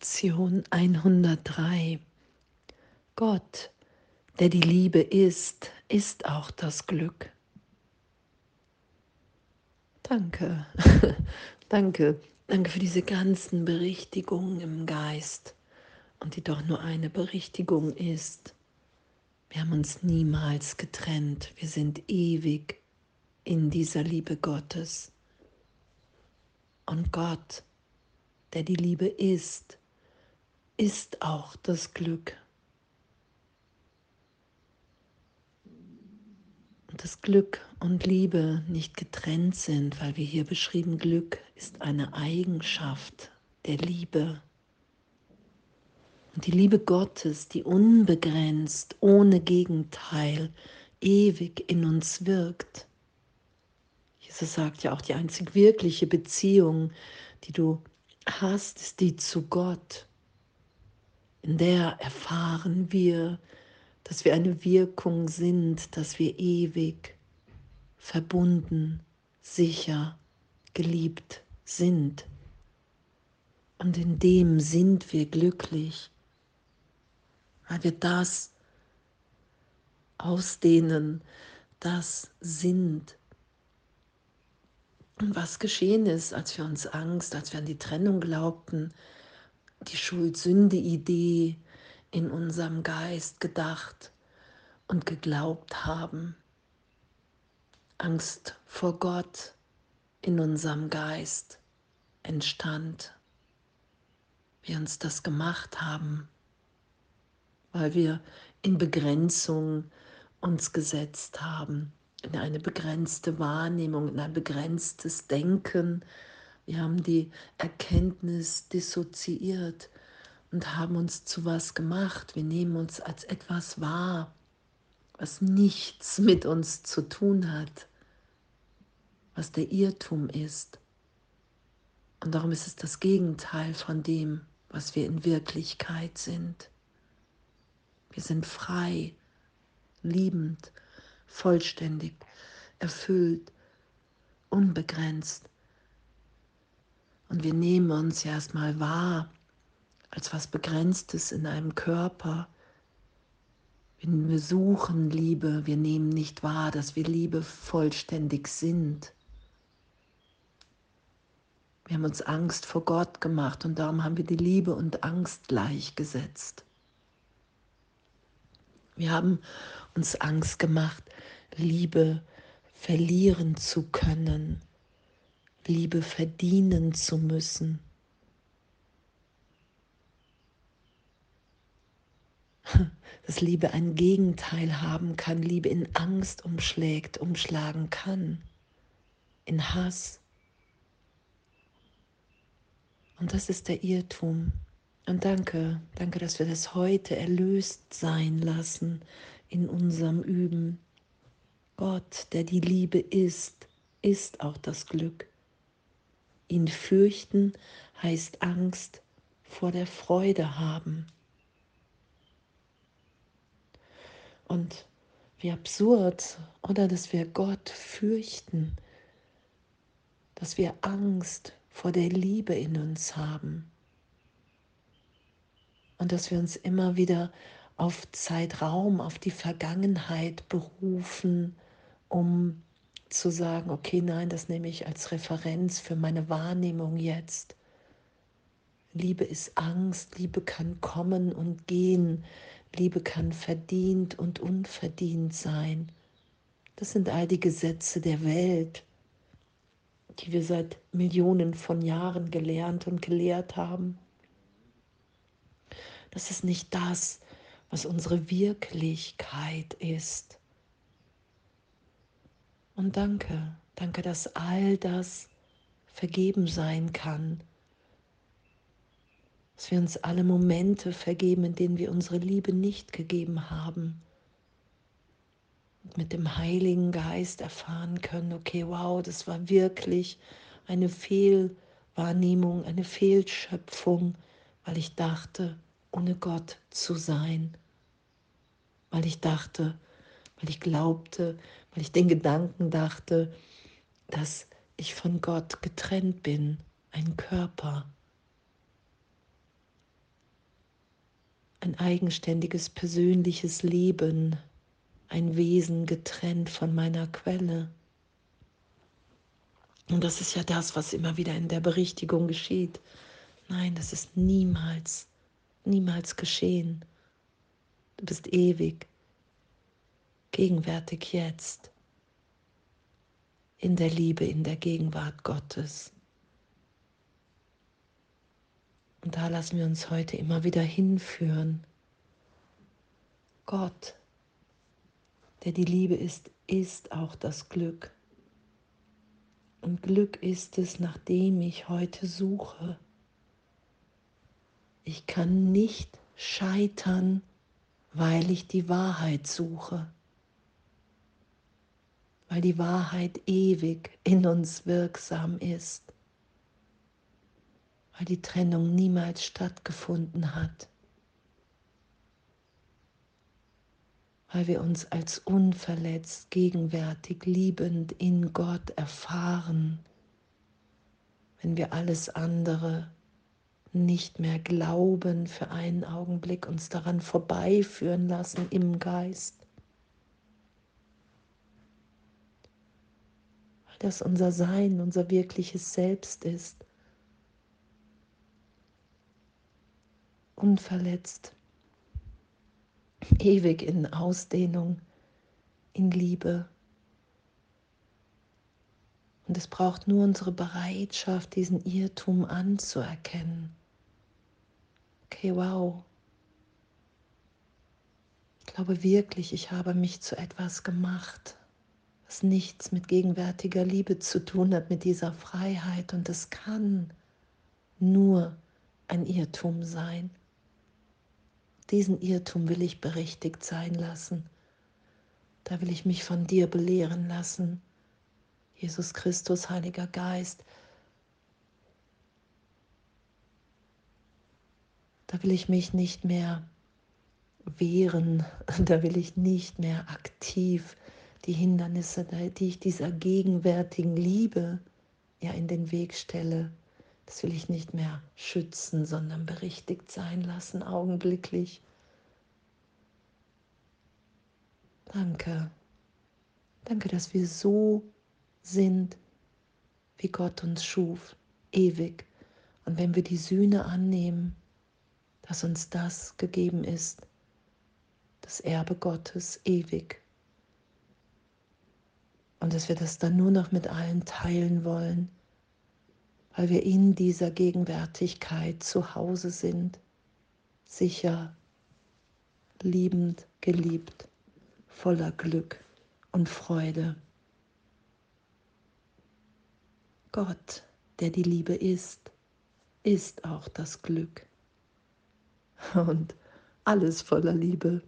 Lektion 103. Gott, der die Liebe ist, ist auch das Glück. Danke, danke, danke für diese ganzen Berichtigungen im Geist und die doch nur eine Berichtigung ist. Wir haben uns niemals getrennt, wir sind ewig in dieser Liebe Gottes. Und Gott, der die Liebe ist, ist auch das Glück. Und das Glück und Liebe nicht getrennt sind, weil wir hier beschrieben, Glück ist eine Eigenschaft der Liebe. Und die Liebe Gottes, die unbegrenzt, ohne Gegenteil, ewig in uns wirkt. Jesus sagt ja auch, die einzig wirkliche Beziehung, die du hast, ist die zu Gott. In der erfahren wir, dass wir eine Wirkung sind, dass wir ewig verbunden, sicher, geliebt sind. Und in dem sind wir glücklich, weil wir das ausdehnen, das sind. Und was geschehen ist, als wir uns Angst, als wir an die Trennung glaubten, die Schuld-Sünde-Idee in unserem Geist gedacht und geglaubt haben. Angst vor Gott in unserem Geist entstand. Wir uns das gemacht haben, weil wir in Begrenzung uns gesetzt haben, in eine begrenzte Wahrnehmung, in ein begrenztes Denken, wir haben die Erkenntnis dissoziiert und haben uns zu was gemacht. Wir nehmen uns als etwas wahr, was nichts mit uns zu tun hat, was der Irrtum ist. Und darum ist es das Gegenteil von dem, was wir in Wirklichkeit sind. Wir sind frei, liebend, vollständig, erfüllt, unbegrenzt. Und wir nehmen uns ja erstmal wahr als was Begrenztes in einem Körper. Wir suchen Liebe, wir nehmen nicht wahr, dass wir Liebe vollständig sind. Wir haben uns Angst vor Gott gemacht und darum haben wir die Liebe und Angst gleichgesetzt. Wir haben uns Angst gemacht, Liebe verlieren zu können. Liebe verdienen zu müssen. Dass Liebe ein Gegenteil haben kann, Liebe in Angst umschlägt, umschlagen kann, in Hass. Und das ist der Irrtum. Und danke, danke, dass wir das heute erlöst sein lassen in unserem Üben. Gott, der die Liebe ist, ist auch das Glück. Ihn fürchten heißt Angst vor der Freude haben. Und wie absurd, oder dass wir Gott fürchten, dass wir Angst vor der Liebe in uns haben und dass wir uns immer wieder auf Zeitraum, auf die Vergangenheit berufen, um zu sagen, okay, nein, das nehme ich als Referenz für meine Wahrnehmung jetzt. Liebe ist Angst, Liebe kann kommen und gehen, Liebe kann verdient und unverdient sein. Das sind all die Gesetze der Welt, die wir seit Millionen von Jahren gelernt und gelehrt haben. Das ist nicht das, was unsere Wirklichkeit ist. Und danke, danke, dass all das vergeben sein kann. Dass wir uns alle Momente vergeben, in denen wir unsere Liebe nicht gegeben haben. Und mit dem Heiligen Geist erfahren können, okay, wow, das war wirklich eine Fehlwahrnehmung, eine Fehlschöpfung, weil ich dachte, ohne Gott zu sein. Weil ich dachte, weil ich glaubte, weil ich den Gedanken dachte, dass ich von Gott getrennt bin, ein Körper. ein eigenständiges persönliches Leben, ein Wesen getrennt von meiner Quelle. Und das ist ja das, was immer wieder in der Berichtigung geschieht. Nein, das ist niemals, niemals geschehen. Du bist ewig, gegenwärtig jetzt, in der Liebe, in der Gegenwart Gottes. Und da lassen wir uns heute immer wieder hinführen. Gott, der die Liebe ist, ist auch das Glück. Und Glück ist es, nach dem ich heute suche. Ich kann nicht scheitern, weil ich die Wahrheit suche, weil die Wahrheit ewig in uns wirksam ist, weil die Trennung niemals stattgefunden hat, weil wir uns als unverletzt, gegenwärtig, liebend in Gott erfahren, wenn wir alles andere nicht mehr glauben für einen Augenblick, uns daran vorbeiführen lassen im Geist. Das unser Sein, unser wirkliches Selbst ist. Unverletzt, ewig in Ausdehnung, in Liebe. Und es braucht nur unsere Bereitschaft, diesen Irrtum anzuerkennen okay, wow, ich glaube wirklich, ich habe mich zu etwas gemacht, was nichts mit gegenwärtiger Liebe zu tun hat, mit dieser Freiheit. Und es kann nur ein Irrtum sein. Diesen Irrtum will ich berichtigt sein lassen. Da will ich mich von dir belehren lassen. Jesus Christus, Heiliger Geist, Da will ich mich nicht mehr wehren, da will ich nicht mehr aktiv die Hindernisse, die ich dieser gegenwärtigen Liebe ja in den Weg stelle, das will ich nicht mehr schützen, sondern berichtigt sein lassen, augenblicklich. Danke. Danke, dass wir so sind, wie Gott uns schuf, ewig. Und wenn wir die Sühne annehmen, dass uns das gegeben ist, das Erbe Gottes ewig. Und dass wir das dann nur noch mit allen teilen wollen, weil wir in dieser Gegenwärtigkeit zu Hause sind, sicher, liebend, geliebt, voller Glück und Freude. Gott, der die Liebe ist, ist auch das Glück und alles voller Liebe.